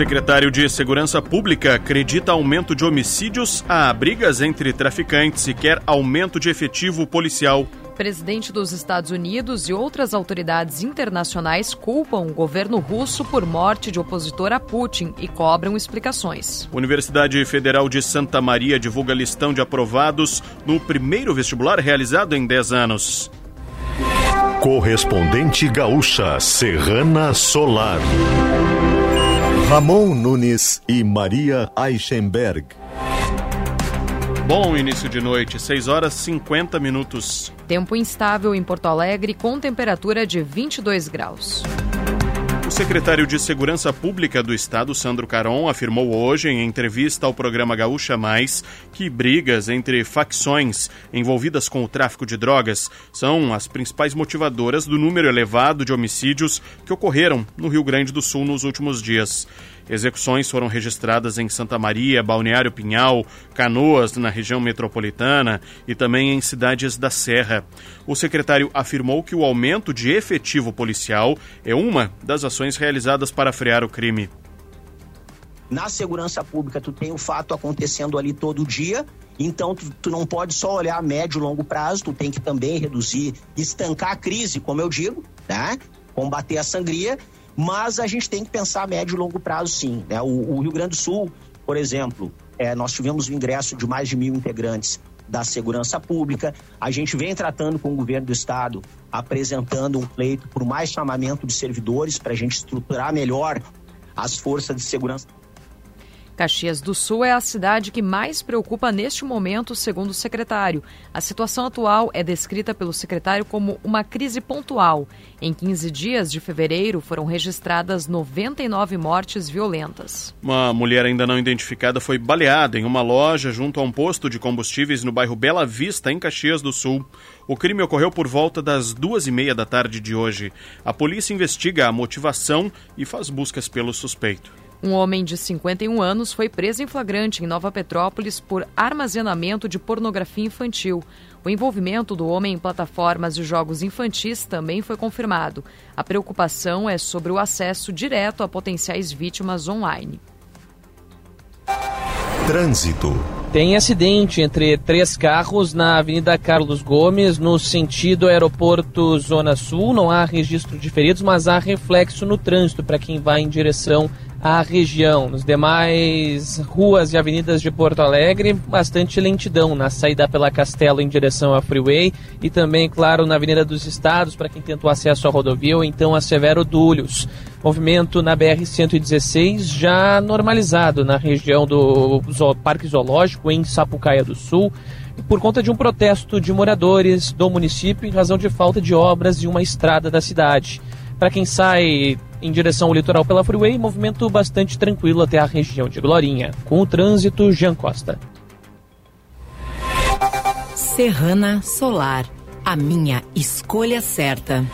secretário de Segurança Pública acredita aumento de homicídios a brigas entre traficantes e quer aumento de efetivo policial. Presidente dos Estados Unidos e outras autoridades internacionais culpam o governo russo por morte de opositor a Putin e cobram explicações. Universidade Federal de Santa Maria divulga listão de aprovados no primeiro vestibular realizado em 10 anos. Correspondente gaúcha Serrana Solar. Ramon Nunes e Maria Eichenberg. Bom início de noite, 6 horas 50 minutos. Tempo instável em Porto Alegre com temperatura de 22 graus. O secretário de Segurança Pública do Estado, Sandro Caron, afirmou hoje, em entrevista ao programa Gaúcha Mais, que brigas entre facções envolvidas com o tráfico de drogas são as principais motivadoras do número elevado de homicídios que ocorreram no Rio Grande do Sul nos últimos dias. Execuções foram registradas em Santa Maria, Balneário Pinhal, Canoas, na região metropolitana e também em cidades da Serra. O secretário afirmou que o aumento de efetivo policial é uma das ações realizadas para frear o crime. Na segurança pública, tu tem o fato acontecendo ali todo dia, então tu, tu, não pode só olhar a médio e longo prazo, tu tem que também reduzir, estancar a crise, como eu digo, né? combater a sangria mas a gente tem que pensar a médio e longo prazo, sim. Né? O, o Rio Grande do Sul, por exemplo, é, nós tivemos o ingresso de mais de mil integrantes da segurança pública. A gente vem tratando com o governo do estado, apresentando um pleito por mais chamamento de servidores para a gente estruturar melhor as forças de segurança Caxias do Sul é a cidade que mais preocupa neste momento, segundo o secretário. A situação atual é descrita pelo secretário como uma crise pontual. Em 15 dias de fevereiro foram registradas 99 mortes violentas. Uma mulher ainda não identificada foi baleada em uma loja junto a um posto de combustíveis no bairro Bela Vista, em Caxias do Sul. O crime ocorreu por volta das duas e meia da tarde de hoje. A polícia investiga a motivação e faz buscas pelo suspeito. Um homem de 51 anos foi preso em flagrante em Nova Petrópolis por armazenamento de pornografia infantil. O envolvimento do homem em plataformas de jogos infantis também foi confirmado. A preocupação é sobre o acesso direto a potenciais vítimas online. Trânsito. Tem acidente entre três carros na Avenida Carlos Gomes, no sentido aeroporto Zona Sul. Não há registro de feridos, mas há reflexo no trânsito para quem vai em direção a região. Nos demais ruas e avenidas de Porto Alegre, bastante lentidão na saída pela Castelo em direção à Freeway e também, claro, na Avenida dos Estados, para quem tentou acesso à rodovia ou então a Severo Dúlios. Movimento na BR-116 já normalizado na região do Parque Zoológico, em Sapucaia do Sul, por conta de um protesto de moradores do município em razão de falta de obras em uma estrada da cidade. Para quem sai em direção ao litoral pela Freeway, movimento bastante tranquilo até a região de Glorinha. Com o trânsito, Jean Costa. Serrana Solar, a minha escolha certa.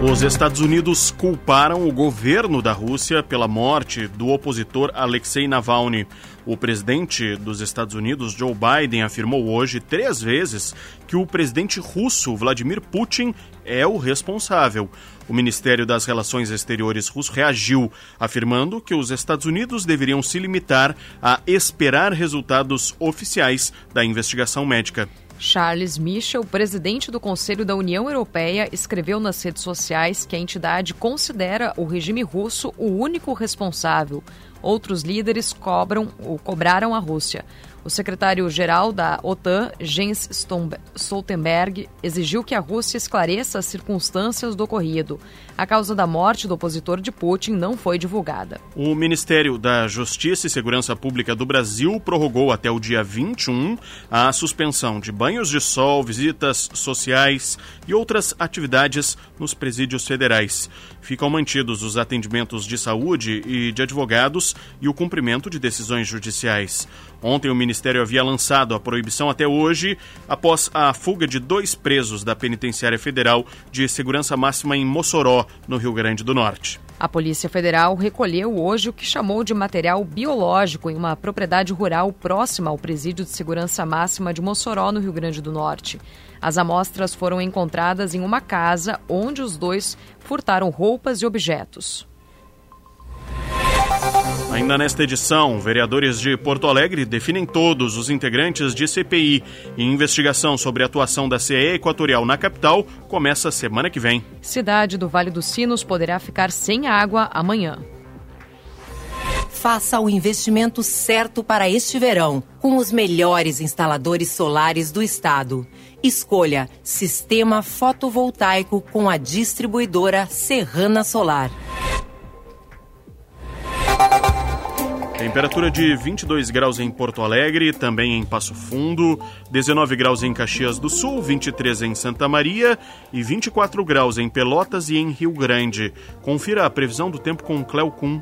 Os Estados Unidos culparam o governo da Rússia pela morte do opositor Alexei Navalny. O presidente dos Estados Unidos, Joe Biden, afirmou hoje três vezes que o presidente russo, Vladimir Putin, é o responsável. O Ministério das Relações Exteriores russo reagiu, afirmando que os Estados Unidos deveriam se limitar a esperar resultados oficiais da investigação médica. Charles Michel, presidente do Conselho da União Europeia, escreveu nas redes sociais que a entidade considera o regime russo o único responsável. Outros líderes cobram ou cobraram a Rússia. O secretário-geral da OTAN, Jens Stoltenberg, exigiu que a Rússia esclareça as circunstâncias do ocorrido. A causa da morte do opositor de Putin não foi divulgada. O Ministério da Justiça e Segurança Pública do Brasil prorrogou até o dia 21 a suspensão de banhos de sol, visitas sociais e outras atividades nos presídios federais. Ficam mantidos os atendimentos de saúde e de advogados e o cumprimento de decisões judiciais. Ontem, o Ministério havia lançado a proibição até hoje, após a fuga de dois presos da Penitenciária Federal de Segurança Máxima em Mossoró, no Rio Grande do Norte. A Polícia Federal recolheu hoje o que chamou de material biológico em uma propriedade rural próxima ao Presídio de Segurança Máxima de Mossoró, no Rio Grande do Norte. As amostras foram encontradas em uma casa onde os dois furtaram roupas e objetos. Ainda nesta edição, vereadores de Porto Alegre definem todos os integrantes de CPI e investigação sobre a atuação da CE Equatorial na capital começa semana que vem. Cidade do Vale dos Sinos poderá ficar sem água amanhã. Faça o investimento certo para este verão, com os melhores instaladores solares do estado. Escolha Sistema Fotovoltaico com a distribuidora Serrana Solar. Temperatura de 22 graus em Porto Alegre, também em Passo Fundo, 19 graus em Caxias do Sul, 23 em Santa Maria e 24 graus em Pelotas e em Rio Grande. Confira a previsão do tempo com Cleo Kuhn.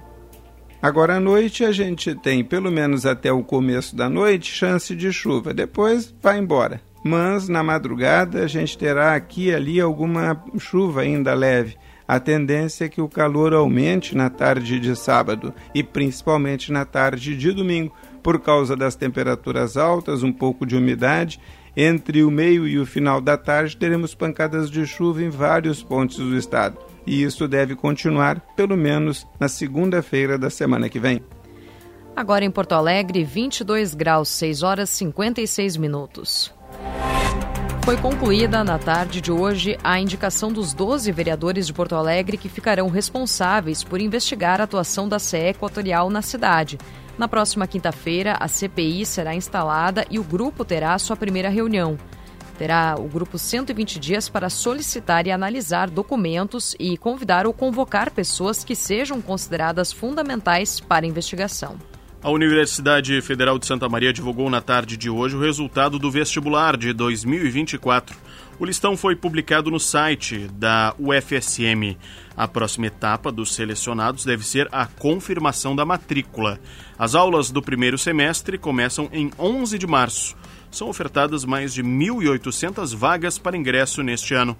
Agora à noite a gente tem, pelo menos até o começo da noite, chance de chuva. Depois vai embora. Mas na madrugada a gente terá aqui e ali alguma chuva ainda leve. A tendência é que o calor aumente na tarde de sábado e principalmente na tarde de domingo, por causa das temperaturas altas, um pouco de umidade. Entre o meio e o final da tarde teremos pancadas de chuva em vários pontos do estado. E isso deve continuar pelo menos na segunda-feira da semana que vem. Agora em Porto Alegre, 22 graus, 6 horas 56 minutos. Foi concluída na tarde de hoje a indicação dos 12 vereadores de Porto Alegre que ficarão responsáveis por investigar a atuação da CE Equatorial na cidade. Na próxima quinta-feira, a CPI será instalada e o grupo terá sua primeira reunião. Terá o grupo 120 dias para solicitar e analisar documentos e convidar ou convocar pessoas que sejam consideradas fundamentais para a investigação. A Universidade Federal de Santa Maria divulgou na tarde de hoje o resultado do vestibular de 2024. O listão foi publicado no site da UFSM. A próxima etapa dos selecionados deve ser a confirmação da matrícula. As aulas do primeiro semestre começam em 11 de março. São ofertadas mais de 1.800 vagas para ingresso neste ano.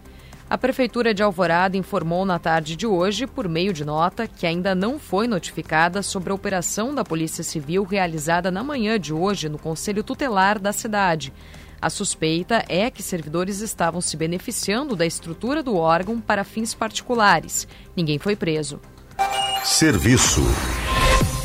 A Prefeitura de Alvorada informou na tarde de hoje, por meio de nota, que ainda não foi notificada sobre a operação da Polícia Civil realizada na manhã de hoje no Conselho Tutelar da cidade. A suspeita é que servidores estavam se beneficiando da estrutura do órgão para fins particulares. Ninguém foi preso. Serviço.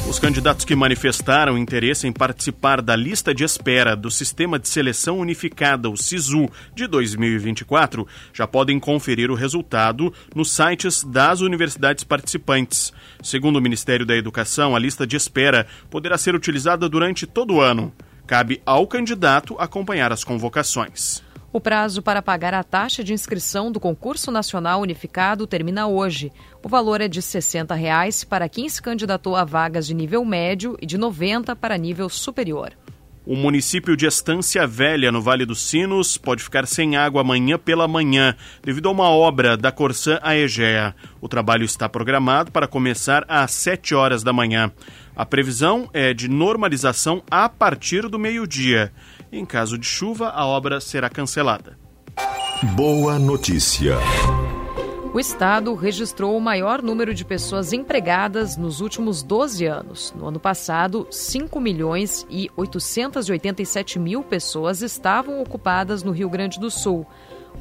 Os candidatos que manifestaram interesse em participar da lista de espera do Sistema de Seleção Unificada, o SISU, de 2024, já podem conferir o resultado nos sites das universidades participantes. Segundo o Ministério da Educação, a lista de espera poderá ser utilizada durante todo o ano. Cabe ao candidato acompanhar as convocações. O prazo para pagar a taxa de inscrição do concurso nacional unificado termina hoje. O valor é de 60 reais para quem se candidatou a vagas de nível médio e de R$ 90 para nível superior. O município de Estância Velha, no Vale dos Sinos, pode ficar sem água amanhã pela manhã, devido a uma obra da Corsã Aegea. O trabalho está programado para começar às 7 horas da manhã. A previsão é de normalização a partir do meio-dia. Em caso de chuva, a obra será cancelada. Boa notícia. O Estado registrou o maior número de pessoas empregadas nos últimos 12 anos. No ano passado, 5 milhões e 887 mil pessoas estavam ocupadas no Rio Grande do Sul.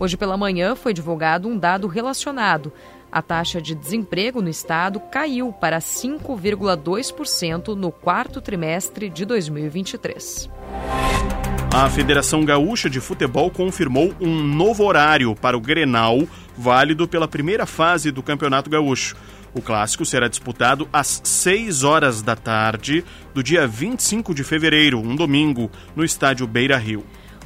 Hoje pela manhã foi divulgado um dado relacionado. A taxa de desemprego no estado caiu para 5,2% no quarto trimestre de 2023. A Federação Gaúcha de Futebol confirmou um novo horário para o Grenal, válido pela primeira fase do Campeonato Gaúcho. O clássico será disputado às 6 horas da tarde do dia 25 de fevereiro, um domingo, no estádio Beira Rio.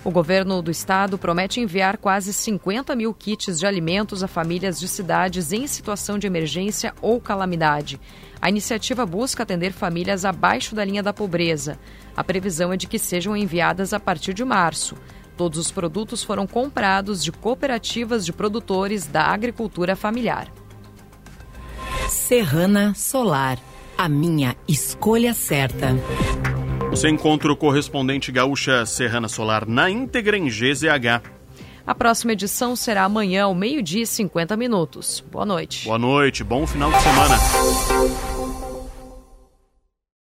O governo do estado promete enviar quase 50 mil kits de alimentos a famílias de cidades em situação de emergência ou calamidade. A iniciativa busca atender famílias abaixo da linha da pobreza. A previsão é de que sejam enviadas a partir de março. Todos os produtos foram comprados de cooperativas de produtores da agricultura familiar. Serrana Solar, a minha escolha certa. Você encontra o correspondente gaúcha Serrana Solar na íntegra em GZH. A próxima edição será amanhã, ao meio-dia e 50 minutos. Boa noite. Boa noite, bom final de semana.